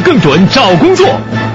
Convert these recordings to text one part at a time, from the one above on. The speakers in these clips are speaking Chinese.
更快更准找工作，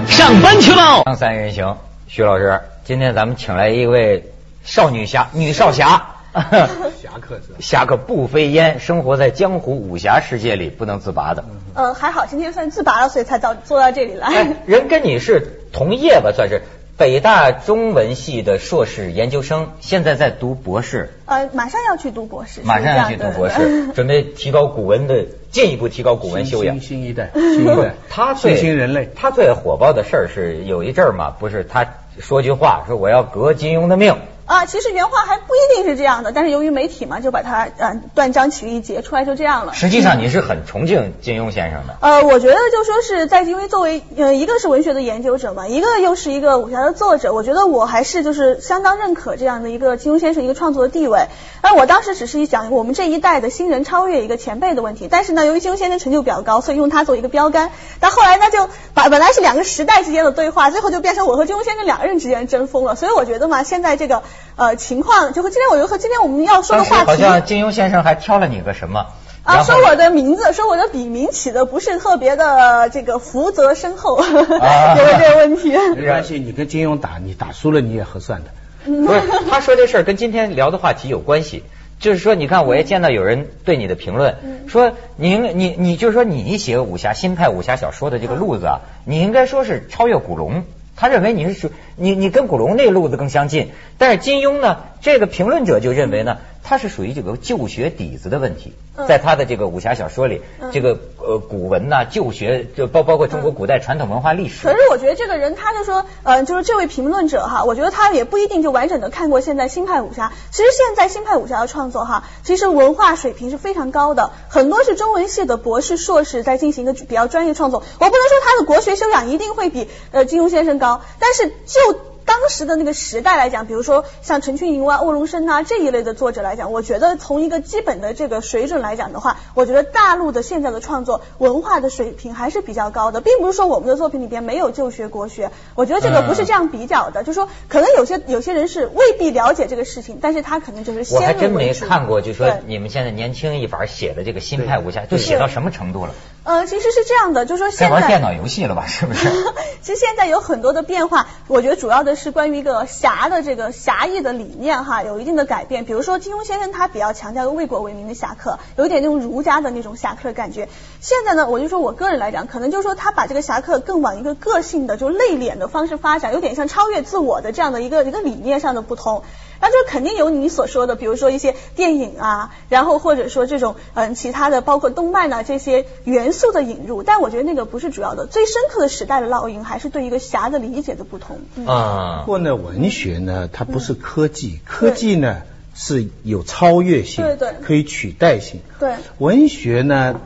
上班去喽！三人行，徐老师，今天咱们请来一位少女侠，女少侠。侠客是？侠客不飞烟，生活在江湖武侠世界里不能自拔的。呃，还好今天算自拔了，所以才到坐到这里来。哎，人跟你是同业吧，算是北大中文系的硕士研究生，现在在读博士。呃，马上要去读博士，马上要去读博士，准备提高古文的，进一步提高古文修养。新一代，新一代，他最新人类，他最火爆的事儿是有一阵儿嘛，不是他说句话，说我要革金庸的命。啊，其实原话还不一定是这样的，但是由于媒体嘛，就把它呃断章取义截出来，就这样了。实际上你是很崇敬金庸先生的。呃，我觉得就说是在因为作为呃一个是文学的研究者嘛，一个又是一个武侠的作者，我觉得我还是就是相当认可这样的一个金庸先生一个创作的地位。而我当时只是一想我们这一代的新人超越一个前辈的问题，但是呢，由于金庸先生成就比较高，所以用他做一个标杆。但后来呢，就把本来是两个时代之间的对话，最后就变成我和金庸先生两个人之间争锋了。所以我觉得嘛，现在这个呃情况。就和今天我就和今天我们要说的话题，好像金庸先生还挑了你个什么啊？说我的名字，说我的笔名起的不是特别的这个福泽深厚，有了这个问题。没关系，你跟金庸打，你打输了你也合算的。不是，他说这事儿跟今天聊的话题有关系，就是说，你看我也见到有人对你的评论，说您你你就是说你写武侠新派武侠小说的这个路子啊，你应该说是超越古龙。他认为你是属你你跟古龙那路子更相近，但是金庸呢，这个评论者就认为呢，他是属于这个旧学底子的问题，在他的这个武侠小说里，这个呃古文呐旧学就包包括中国古代传统文化历史。可是我觉得这个人他就说，呃，就是这位评论者哈，我觉得他也不一定就完整的看过现在新派武侠。其实现在新派武侠的创作哈，其实文化水平是非常高的，很多是中文系的博士硕士在进行一个比较专业创作。我不能说他的国学修养一定会比呃金庸先生高，但是就当时的那个时代来讲，比如说像陈群英啊、欧荣生啊这一类的作者来讲，我觉得从一个基本的这个水准来讲的话，我觉得大陆的现在的创作文化的水平还是比较高的，并不是说我们的作品里边没有旧学国学，我觉得这个不是这样比较的，就说可能有些有些人是未必了解这个事情，但是他可能就是我还真没看过，就说你们现在年轻一法写的这个新派武侠，就写到什么程度了？呃，其实是这样的，就说现在玩电脑游戏了吧？是不是？其实现在有很多的变化，我觉得主要的是关于一个侠的这个侠义的理念哈，有一定的改变。比如说金庸先生他比较强调为国为民的侠客，有一点那种儒家的那种侠客的感觉。现在呢，我就说我个人来讲，可能就是说他把这个侠客更往一个个性的，就内敛的方式发展，有点像超越自我的这样的一个一个理念上的不同。那就肯定有你所说的，比如说一些电影啊，然后或者说这种嗯其他的，包括动漫啊这些元素的引入，但我觉得那个不是主要的，最深刻的时代的烙印还是对一个侠的理解的不同。啊，不过呢，文学呢，它不是科技，科技呢是有超越性，对对，可以取代性。对，文学呢，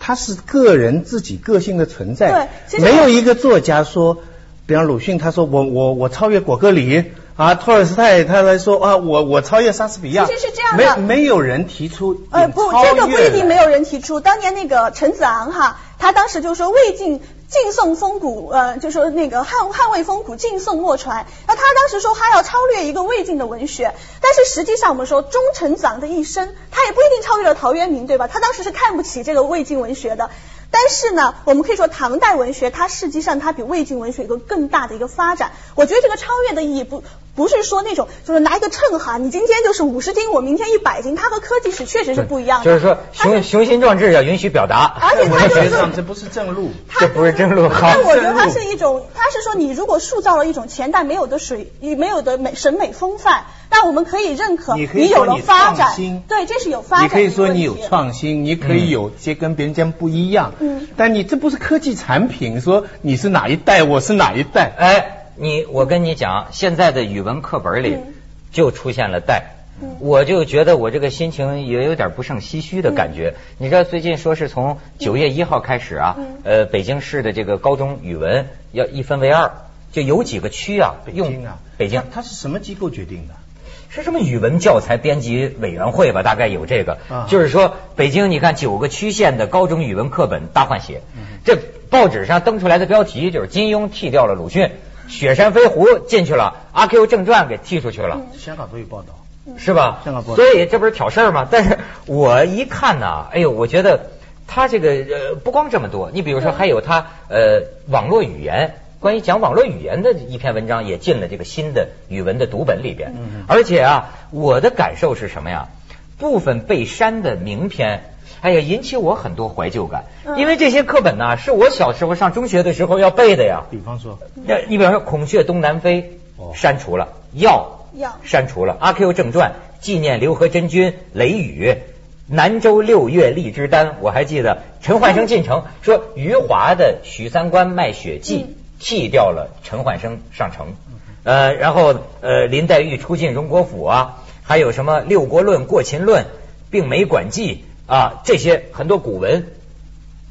它是个人自己个性的存在，对，没有一个作家说，比方鲁迅他说我我我超越果戈里。啊，托尔斯泰他来说啊，我我超越莎士比亚，其实是这样的，没没有人提出呃不，这个不一定没有人提出。当年那个陈子昂哈，他当时就说魏晋晋宋风骨，呃，就说那个汉汉魏风骨晋宋莫传。那他当时说他要超越一个魏晋的文学，但是实际上我们说，忠臣子昂的一生，他也不一定超越了陶渊明，对吧？他当时是看不起这个魏晋文学的。但是呢，我们可以说唐代文学它实际上它比魏晋文学有个更大的一个发展。我觉得这个超越的意义不不是说那种就是拿一个秤哈，你今天就是五十斤，我明天一百斤，它和科技史确实是不一样的。就是说雄雄心壮志要允许表达，而且它就是这不是正路，这不是正路。但我觉得它是一种，它是说你如果塑造了一种前代没有的水，没有的美审美风范。但我们可以认可，你有了发展，对，这是有发展。你可以说你有创新，你可以有些跟别人家不一样。嗯，但你这不是科技产品，说你是哪一代，我是哪一代？哎，你我跟你讲，现在的语文课本里就出现了代，我就觉得我这个心情也有点不胜唏嘘的感觉。你知道最近说是从九月一号开始啊，呃，北京市的这个高中语文要一分为二，就有几个区啊，用啊，北京，它是什么机构决定的？是什么语文教材编辑委员会吧？大概有这个，就是说北京，你看九个区县的高中语文课本大换血，这报纸上登出来的标题就是金庸剃掉了鲁迅，雪山飞狐进去了，阿 Q 正传给踢出去了。香港都有报道，是吧？香港报道，所以这不是挑事儿吗？但是我一看呢，哎呦，我觉得。他这个呃不光这么多，你比如说还有他呃网络语言。关于讲网络语言的一篇文章也进了这个新的语文的读本里边，而且啊，我的感受是什么呀？部分被删的名篇，哎呀，引起我很多怀旧感，因为这些课本呢，是我小时候上中学的时候要背的呀。比方说，那你比方说《孔雀东南飞》删除了，《药》删除了，《阿 Q 正传》纪念刘和珍君，《雷雨》南州六月荔枝丹，我还记得陈焕生进城说余华的《许三观卖血记》。弃掉了陈焕生上城，呃，然后呃林黛玉出进荣国府啊，还有什么六国论、过秦论、并没馆记啊，这些很多古文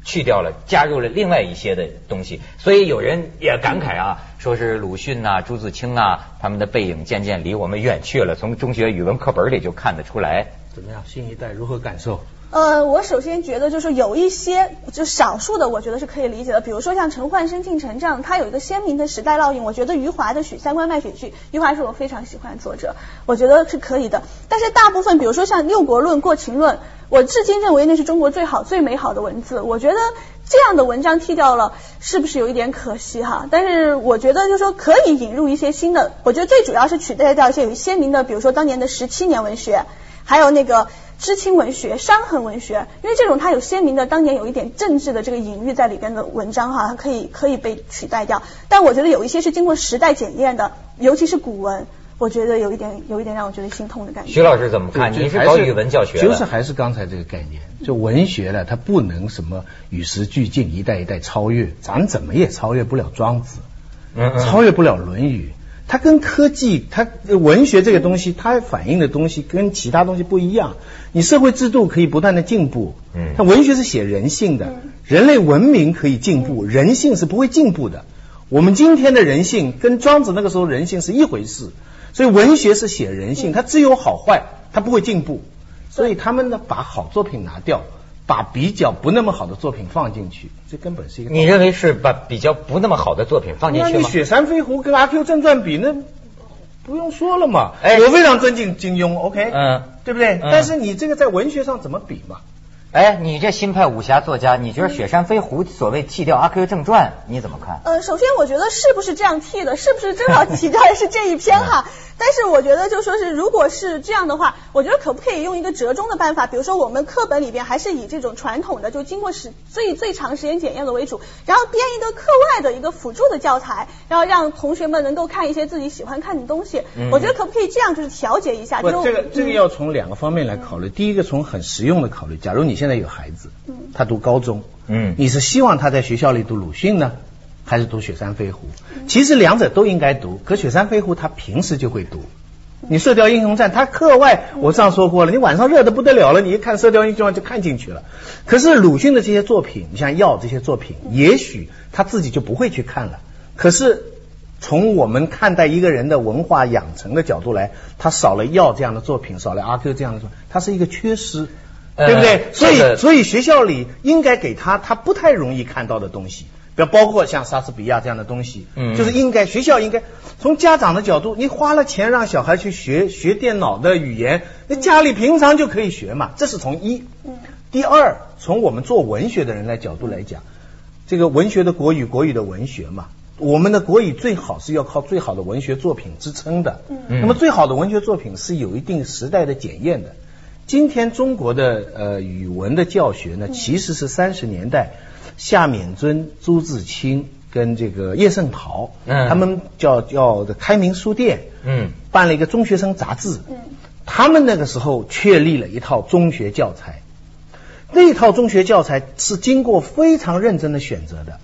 去掉了，加入了另外一些的东西，所以有人也感慨啊，说是鲁迅啊、朱自清啊，他们的背影渐渐离我们远去了，从中学语文课本里就看得出来。怎么样，新一代如何感受？呃，我首先觉得就是有一些，就少数的，我觉得是可以理解的。比如说像陈焕生进城这样，他有一个鲜明的时代烙印。我觉得余华的《许三观卖血记》，余华是我非常喜欢的作者，我觉得是可以的。但是大部分，比如说像六国论、过秦论，我至今认为那是中国最好、最美好的文字。我觉得这样的文章剔掉了，是不是有一点可惜哈？但是我觉得就是说可以引入一些新的。我觉得最主要是取代掉一些有鲜明的，比如说当年的十七年文学，还有那个。知青文学、伤痕文学，因为这种它有鲜明的当年有一点政治的这个隐喻在里边的文章哈，它可以可以被取代掉。但我觉得有一些是经过时代检验的，尤其是古文，我觉得有一点有一点让我觉得心痛的感觉。徐老师怎么看？你是搞语文教学的，就是还是刚才这个概念，就文学呢，它不能什么与时俱进，一代一代超越，咱怎么也超越不了庄子，超越不了论语。它跟科技、它文学这个东西，它反映的东西跟其他东西不一样。你社会制度可以不断的进步，嗯，它文学是写人性的，人类文明可以进步，人性是不会进步的。我们今天的人性跟庄子那个时候人性是一回事，所以文学是写人性，它只有好坏，它不会进步。所以他们呢，把好作品拿掉。把比较不那么好的作品放进去，这根本是一个。你认为是把比较不那么好的作品放进去吗？那《雪山飞狐》跟《阿 Q 正传》比，那不用说了嘛。哎，我非常尊敬金庸，OK，嗯，对不对？但是你这个在文学上怎么比嘛？哎，你这新派武侠作家，你觉得《雪山飞狐》所谓剃掉《阿 Q 正传》，你怎么看？呃，首先我觉得是不是这样剃的？是不是正好提到的是这一篇哈？但是我觉得，就说是，如果是这样的话，我觉得可不可以用一个折中的办法？比如说，我们课本里边还是以这种传统的，就经过时最最长时间检验的为主，然后编一个课外的一个辅助的教材，然后让同学们能够看一些自己喜欢看的东西。我觉得可不可以这样，就是调节一下？不，这个这个要从两个方面来考虑。第一个，从很实用的考虑。假如你现在有孩子，他读高中，嗯，你是希望他在学校里读鲁迅呢？还是读《雪山飞狐》，其实两者都应该读。可《雪山飞狐》他平时就会读，你《射雕英雄传》他课外我上说过了，你晚上热的不得了了，你一看《射雕英雄传》就看进去了。可是鲁迅的这些作品，你像《药》这些作品，也许他自己就不会去看了。可是从我们看待一个人的文化养成的角度来，他少了《药》这样的作品，少了阿 Q 这样的作品，他是一个缺失，对不对？所以，所以学校里应该给他他不太容易看到的东西。比包括像莎士比亚这样的东西，嗯，就是应该学校应该从家长的角度，你花了钱让小孩去学学电脑的语言，那家里平常就可以学嘛，这是从一。嗯。第二，从我们做文学的人来角度来讲，这个文学的国语，国语的文学嘛，我们的国语最好是要靠最好的文学作品支撑的。嗯。那么最好的文学作品是有一定时代的检验的。今天中国的呃语文的教学呢，其实是三十年代。夏勉尊、朱自清跟这个叶圣陶，嗯，他们叫叫开明书店，嗯，办了一个中学生杂志，嗯，他们那个时候确立了一套中学教材，那套中学教材是经过非常认真的选择的，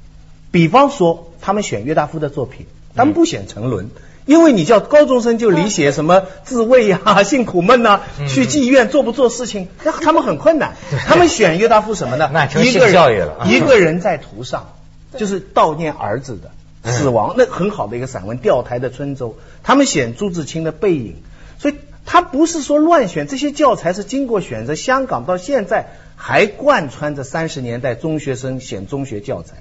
比方说他们选约大夫的作品，他们不选沉沦。因为你叫高中生就理解什么自慰呀、性苦闷呐，去妓院做不做事情，那他们很困难。他们选约大夫什么呢？那性教育了一个人在途上，就是悼念儿子的死亡，那很好的一个散文《钓台的春舟》。他们选朱自清的背影，所以他不是说乱选，这些教材是经过选择。香港到现在还贯穿着三十年代中学生选中学教材。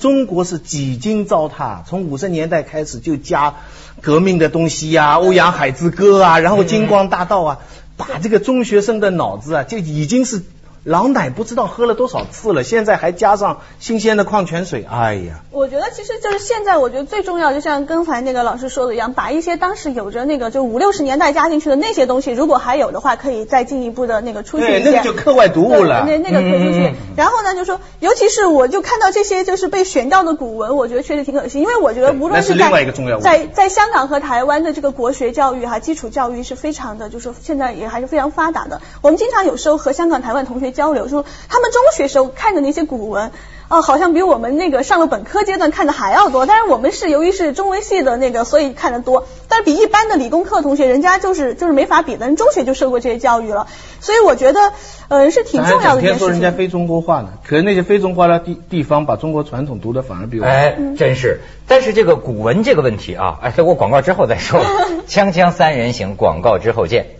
中国是几经糟蹋，从五十年代开始就加革命的东西呀，《欧阳海之歌》啊，然后《金光大道》啊，把这个中学生的脑子啊，就已经是老奶不知道喝了多少次了，现在还加上新鲜的矿泉水，哎呀！我觉得其实就是现在，我觉得最重要，就像刚才那个老师说的一样，把一些当时有着那个就五六十年代加进去的那些东西，如果还有的话，可以再进一步的那个出去对，那个就课外读物了。那那个可以出去。然后呢，就说，尤其是我就看到这些就是被选掉的古文，我觉得确实挺可惜，因为我觉得无论是在在在香港和台湾的这个国学教育哈，基础教育是非常的，就是现在也还是非常发达的。我们经常有时候和香港、台湾同学交流，说他们中学时候看的那些古文。哦，好像比我们那个上了本科阶段看的还要多，但是我们是由于是中文系的那个，所以看的多，但是比一般的理工科同学，人家就是就是没法比的，人中学就受过这些教育了，所以我觉得，呃，是挺重要的一件事情。说人家非中国化呢，可是那些非中国化的地地方，把中国传统读的反而比我。哎，真是。但是这个古文这个问题啊，哎，等我广告之后再说。锵锵三人行，广告之后见。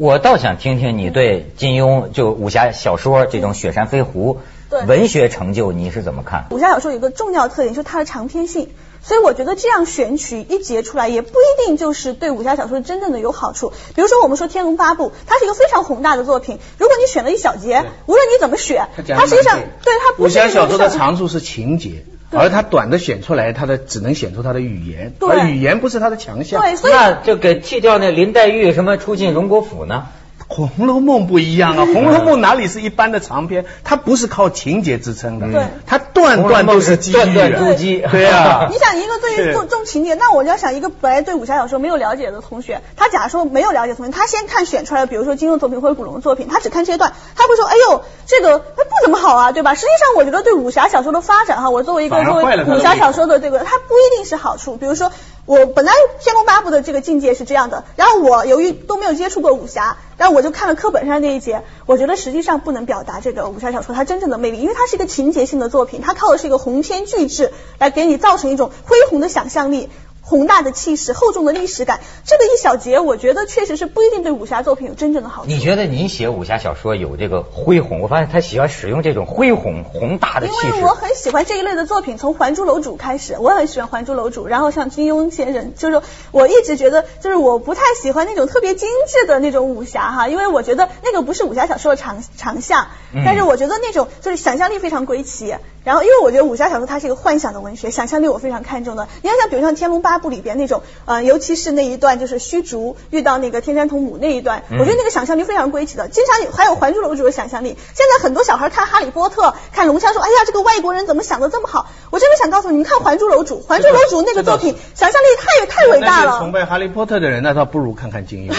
我倒想听听你对金庸就武侠小说这种雪山飞狐文学成就你是怎么看？武侠小说有一个重要特点就是它的长篇性，所以我觉得这样选取一节出来也不一定就是对武侠小说真正的有好处。比如说我们说《天龙八部》，它是一个非常宏大的作品，如果你选了一小节，无论你怎么选，它实际上对它武侠小说的长处是情节。而他短的选出来，他的只能选出他的语言，而语言不是他的强项。对，所以那就给去掉那林黛玉什么出进荣国府呢？《红楼梦》不一样啊，《红楼梦》哪里是一般的长篇？它不是靠情节支撑的，对，它段段都是机遇，段段突击。对啊，你想一个对于重重情节，那我就要想一个本来对武侠小说没有了解的同学，他假如说没有了解同学，他先看选出来的，比如说金庸作品或者古龙作品，他只看这段，他会说，哎呦，这个他不怎么好啊，对吧？实际上，我觉得对武侠小说的发展哈，我作为一个作为武侠小说的这个，它不一定是好处。比如说，我本来《天龙八部》的这个境界是这样的，然后我由于都没有接触过武侠。然后我就看了课本上那一节，我觉得实际上不能表达这个武侠小说它真正的魅力，因为它是一个情节性的作品，它靠的是一个鸿篇巨制来给你造成一种恢宏的想象力。宏大的气势，厚重的历史感，这个一小节，我觉得确实是不一定对武侠作品有真正的好处。你觉得您写武侠小说有这个恢宏？我发现他喜欢使用这种恢宏、宏大的气势。因为我很喜欢这一类的作品，从《还珠楼主》开始，我很喜欢《还珠楼主》，然后像金庸先生，就是我一直觉得，就是我不太喜欢那种特别精致的那种武侠哈，因为我觉得那个不是武侠小说的长长项。但是我觉得那种就是想象力非常归奇。然后，因为我觉得武侠小说它是一个幻想的文学，想象力我非常看重的。你要，像比如像《天龙八部》里边那种，呃，尤其是那一段就是虚竹遇到那个天山童母那一段，我觉得那个想象力非常归奇的。经常还有《还珠楼主》的想象力。现在很多小孩看《哈利波特》、看《龙虾》，说：“哎呀，这个外国人怎么想的这么好？”我真的想告诉你们，看《还珠楼主》，《还珠楼主》那个作品，想象力太太伟大了。崇拜《哈利波特》的人，那倒不如看看金庸。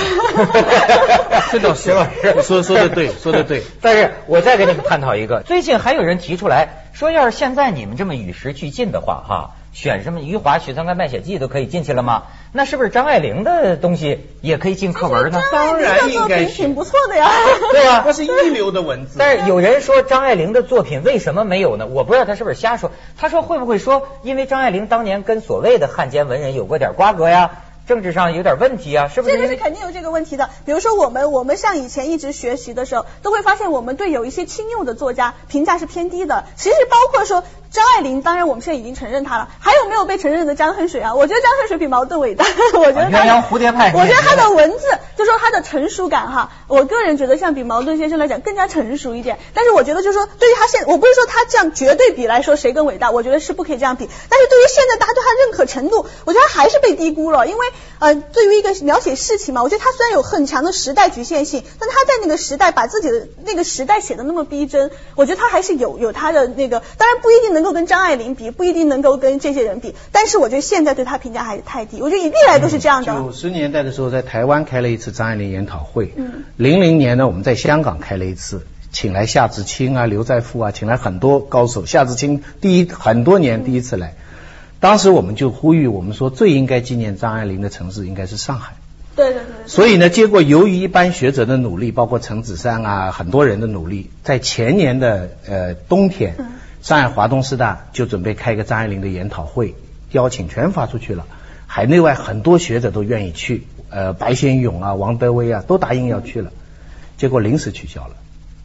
这 倒是，说说的对，说的对。但是我再跟你们探讨一个，最近还有人提出来。说要是现在你们这么与时俱进的话，哈，选什么余华《许三观卖血记》都可以进去了吗？那是不是张爱玲的东西也可以进课文呢？当然应该挺不错的呀。对呀，那是一流的文字。但是有人说张爱玲的作品为什么没有呢？我不知道他是不是瞎说。他说会不会说因为张爱玲当年跟所谓的汉奸文人有过点瓜葛呀？政治上有点问题啊，是不是？这个是肯定有这个问题的。比如说我们，我们像以前一直学习的时候，都会发现我们对有一些清用的作家评价是偏低的。其实包括说。张爱玲，当然我们现在已经承认她了。还有没有被承认的张恨水啊？我觉得张恨水比茅盾伟大。我觉得鸳鸯蝴蝶派。我觉得他的文字，就说他的成熟感哈，我个人觉得像比茅盾先生来讲更加成熟一点。但是我觉得就是说，对于他现，我不是说他这样绝对比来说谁更伟大，我觉得是不可以这样比。但是对于现在大家对他认可程度，我觉得还是被低估了。因为呃，对于一个描写事情嘛，我觉得他虽然有很强的时代局限性，但他在那个时代把自己的那个时代写的那么逼真，我觉得他还是有有他的那个，当然不一定能够跟张爱玲比。不一定能够跟这些人比，但是我觉得现在对他评价还是太低。我觉得历来都是这样的。九十年代的时候，在台湾开了一次张爱玲研讨会。嗯。零零年呢，我们在香港开了一次，请来夏志清啊、刘在富啊，请来很多高手。夏志清第一很多年第一次来，当时我们就呼吁，我们说最应该纪念张爱玲的城市应该是上海。对对对。所以呢，结果由于一般学者的努力，包括陈子山啊很多人的努力，在前年的呃冬天。上海华东师大就准备开个张爱玲的研讨会，邀请全发出去了，海内外很多学者都愿意去，呃，白先勇啊、王德威啊都答应要去了，结果临时取消了。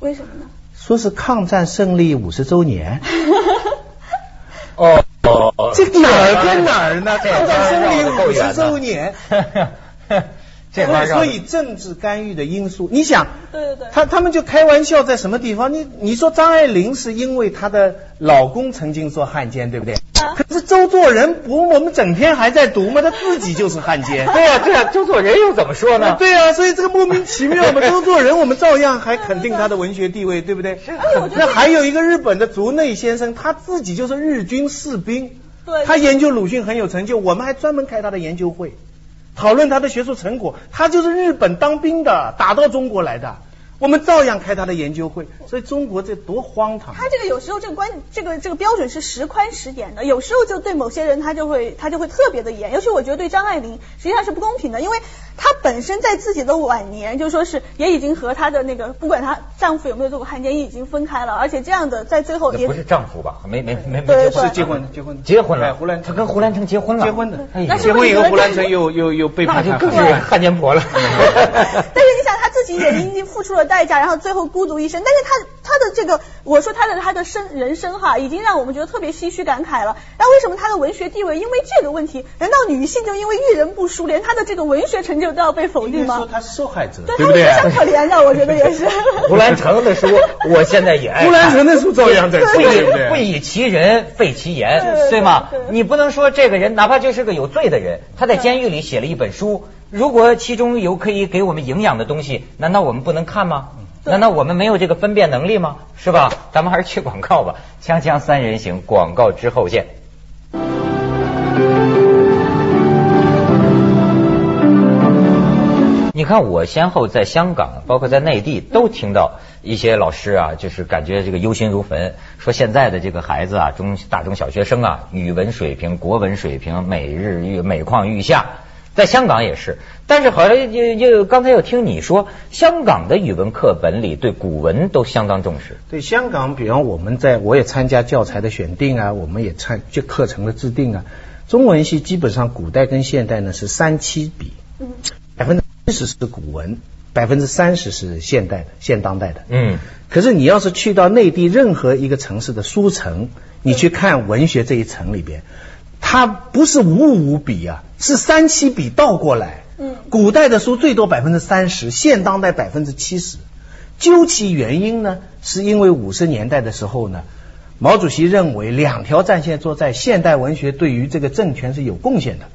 为什么呢？说是抗战胜利五十周年。哦哦，这哪儿跟哪儿呢？抗战胜利五十周年。所以政治干预的因素，你想，对对对，他他们就开玩笑，在什么地方？你你说张爱玲是因为她的老公曾经做汉奸，对不对？可是周作人不，我们整天还在读嘛，他自己就是汉奸。对呀对呀，周作人又怎么说呢？对呀，所以这个莫名其妙嘛。周作人我们照样还肯定他的文学地位，对不对？那还有一个日本的竹内先生，他自己就是日军士兵，对，他研究鲁迅很有成就，我们还专门开他的研究会。讨论他的学术成果，他就是日本当兵的，打到中国来的。我们照样开他的研究会，所以中国这多荒唐。他这个有时候这个关这个这个标准是时宽时严的，有时候就对某些人他就会他就会特别的严，尤其我觉得对张爱玲实际上是不公平的，因为她本身在自己的晚年就说是也已经和她的那个不管她丈夫有没有做过汉奸，已经分开了，而且这样的在最后也不是丈夫吧？没没没没对是结婚。结婚结婚了，胡兰她跟胡兰成结婚了，结婚的，结婚以后胡兰成又又又背叛他，更是汉奸婆了。但是你想她自己也已经付出了代价，然后最后。孤独一生，但是他他的这个，我说他的他的生人生哈，已经让我们觉得特别唏嘘感慨了。那为什么他的文学地位因为这个问题，难道女性就因为遇人不淑，连他的这个文学成就都要被否定吗？说他是受害者，对不对？非常可怜的，我觉得也是。胡兰成的书，我现在也爱。胡兰成的书照样在不以不以其人废其言，对吗？你不能说这个人，哪怕就是个有罪的人，他在监狱里写了一本书，如果其中有可以给我们营养的东西，难道我们不能看吗？难道我们没有这个分辨能力吗？是吧？咱们还是去广告吧。锵锵三人行，广告之后见。你看，我先后在香港，包括在内地，都听到一些老师啊，就是感觉这个忧心如焚，说现在的这个孩子啊，中大中小学生啊，语文水平、国文水平每日愈每况愈下。在香港也是，但是好像又又刚才又听你说，香港的语文课本里对古文都相当重视。对香港，比方我们在我也参加教材的选定啊，我们也参就课程的制定啊。中文系基本上古代跟现代呢是三七比，百分之七十是古文，百分之三十是现代的现当代的。嗯。可是你要是去到内地任何一个城市的书城，你去看文学这一层里边。它不是五五比啊，是三七比倒过来。嗯，古代的书最多百分之三十，现当代百分之七十。究其原因呢，是因为五十年代的时候呢，毛主席认为两条战线作战，现代文学对于这个政权是有贡献的。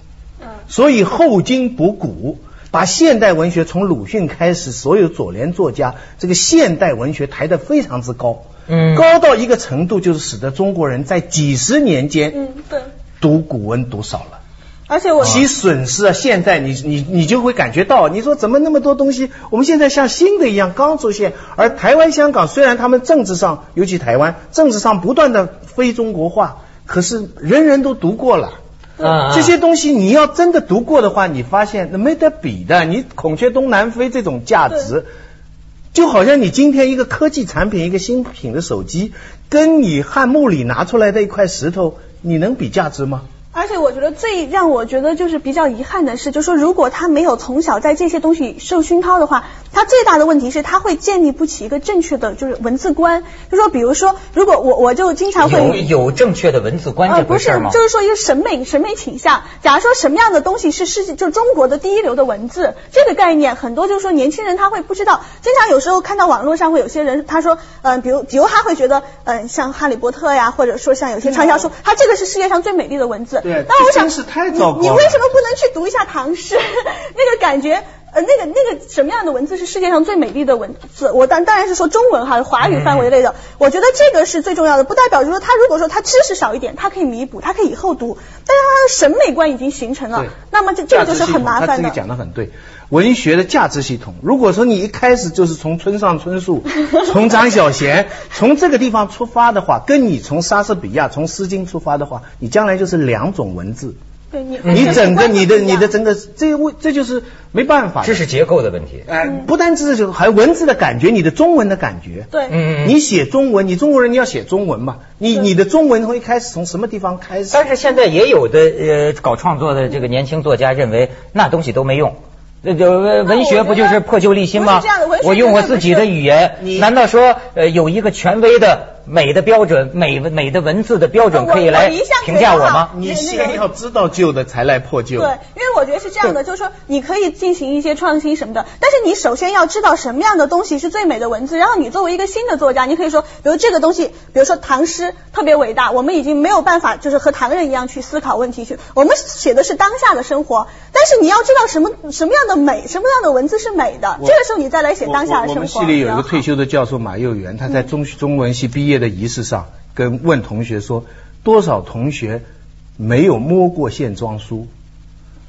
嗯，所以后经补古，把现代文学从鲁迅开始，所有左联作家这个现代文学抬得非常之高。嗯，高到一个程度，就是使得中国人在几十年间。嗯，对。读古文读少了，而且我其损失啊，现在你你你就会感觉到，你说怎么那么多东西，我们现在像新的一样刚出现，而台湾、香港虽然他们政治上，尤其台湾政治上不断的非中国化，可是人人都读过了，这些东西你要真的读过的话，你发现那没得比的，你孔雀东南飞这种价值，就好像你今天一个科技产品，一个新品的手机，跟你汉墓里拿出来的一块石头。你能比价值吗？而且我觉得最让我觉得就是比较遗憾的是，就是说如果他没有从小在这些东西受熏陶的话，他最大的问题是他会建立不起一个正确的就是文字观。就说比如说，如果我我就经常会有有正确的文字观这回事吗？就是说一个审美审美倾向。假如说什么样的东西是世界就中国的第一流的文字这个概念，很多就是说年轻人他会不知道。经常有时候看到网络上会有些人他说，嗯，比如比如他会觉得，嗯，像哈利波特呀，或者说像有些畅销书，他这个是世界上最美丽的文字。对，但我想，是太糟糕你为什么不能去读一下唐诗？那个感觉，呃，那个那个什么样的文字是世界上最美丽的文字？我当当然是说中文哈，华语范围内的。我觉得这个是最重要的，不代表就是说他如果说他知识少一点，他可以弥补，他可以以后读。但是他的审美观已经形成了，那么这这个就是很麻烦的。他这个讲的很对，文学的价值系统，如果说你一开始就是从村上春树、从张小娴、从这个地方出发的话，跟你从莎士比亚、从诗经出发的话，你将来就是两种文字。对你，你整个你的你的整个这为这就是没办法，知识结构的问题。哎，不单知识结构，还有文字的感觉，你的中文的感觉。对，嗯，你写中文，你中国人你要写中文嘛？你你的中文从一开始从什么地方开始？但是现在也有的呃搞创作的这个年轻作家认为那东西都没用。那就文学不就是破旧立新吗？我用我自己的语言，难道说呃有一个权威的美的标准、美美的文字的标准可以来评价我吗？你那个先要知道旧的，才来破旧。对，因为我觉得是这样的，就是说你可以进行一些创新什么的，但是你首先要知道什么样的东西是最美的文字，然后你作为一个新的作家，你可以说，比如这个东西，比如说唐诗特别伟大，我们已经没有办法就是和唐人一样去思考问题去，我们写的是当下的生活，但是你要知道什么什么样的美，什么样的文字是美的，这个时候你再来写当下的生活。我我们系里有一个退休。休的教授马幼元，他在中中文系毕业的仪式上跟问同学说，多少同学没有摸过线装书？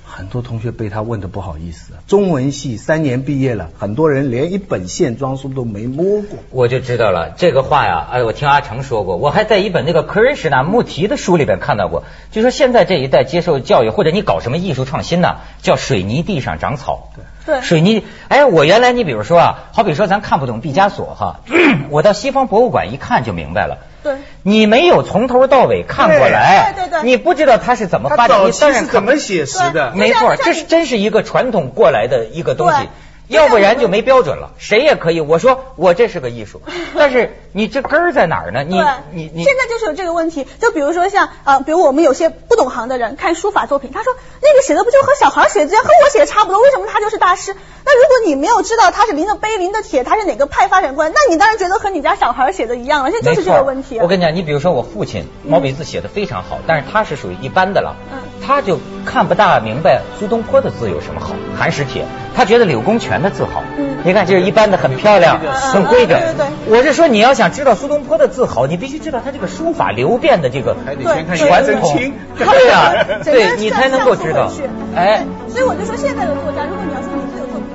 很多同学被他问的不好意思啊。中文系三年毕业了，很多人连一本线装书都没摸过。我就知道了这个话呀，哎，我听阿成说过，我还在一本那个克瑞什纳穆提的书里边看到过，就说现在这一代接受教育或者你搞什么艺术创新呢，叫水泥地上长草。对水泥，哎，我原来你比如说啊，好比说咱看不懂毕加索哈，我到西方博物馆一看就明白了。对。你没有从头到尾看过来，对对对你不知道他是怎么发展，早期你当然看是怎么写实的？没错，这是真是一个传统过来的一个东西对。要不然就没标准了，谁也可以。我说我这是个艺术，但是你这根儿在哪儿呢？你，你你现在就是有这个问题。就比如说像呃，比如我们有些不懂行的人看书法作品，他说那个写的不就和小孩写的，和我写的差不多，为什么他就是大师？那如果你没有知道他是临的碑、临的帖，他是哪个派发展观，那你当然觉得和你家小孩写的一样了。现在就是这个问题。啊我跟你讲，你比如说我父亲毛笔字写的非常好，但是他是属于一般的了，嗯他就看不大明白苏东坡的字有什么好，寒食帖，他觉得柳公权的字好。嗯你看，就是一般的，很漂亮，嗯很规整。对对对我是说，你要想知道苏东坡的字好，你必须知道他这个书法流变的这个还得对对先看传统。。对呀，对你才能够知道。哎。所以我就说现在的作家，如果你要说你是有